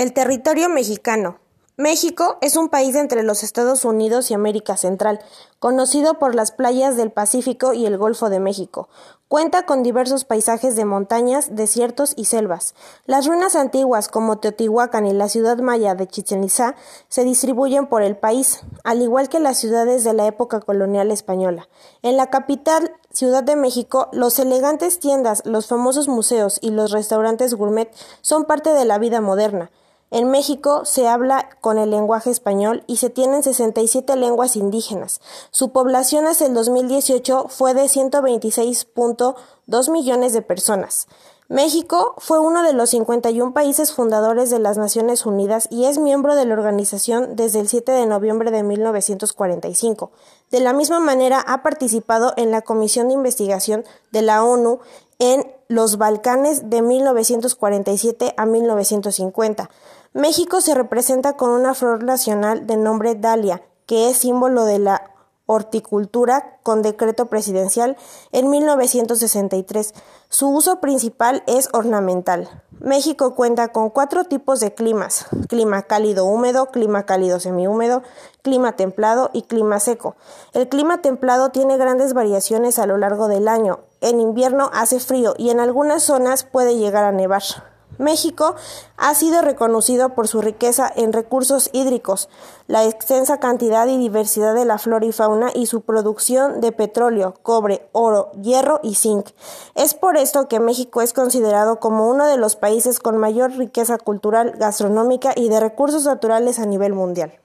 El territorio mexicano. México es un país entre los Estados Unidos y América Central, conocido por las playas del Pacífico y el Golfo de México. Cuenta con diversos paisajes de montañas, desiertos y selvas. Las ruinas antiguas como Teotihuacán y la ciudad maya de Chichen Itzá se distribuyen por el país, al igual que las ciudades de la época colonial española. En la capital, Ciudad de México, los elegantes tiendas, los famosos museos y los restaurantes gourmet son parte de la vida moderna. En México se habla con el lenguaje español y se tienen 67 lenguas indígenas. Su población hasta el 2018 fue de 126.2 millones de personas. México fue uno de los 51 países fundadores de las Naciones Unidas y es miembro de la organización desde el 7 de noviembre de 1945. De la misma manera ha participado en la Comisión de Investigación de la ONU en los Balcanes de 1947 a 1950. México se representa con una flor nacional de nombre Dalia, que es símbolo de la horticultura con decreto presidencial en 1963. Su uso principal es ornamental. México cuenta con cuatro tipos de climas, clima cálido húmedo, clima cálido semihúmedo, clima templado y clima seco. El clima templado tiene grandes variaciones a lo largo del año. En invierno hace frío y en algunas zonas puede llegar a nevar. México ha sido reconocido por su riqueza en recursos hídricos, la extensa cantidad y diversidad de la flora y fauna y su producción de petróleo, cobre, oro, hierro y zinc. Es por esto que México es considerado como uno de los países con mayor riqueza cultural, gastronómica y de recursos naturales a nivel mundial.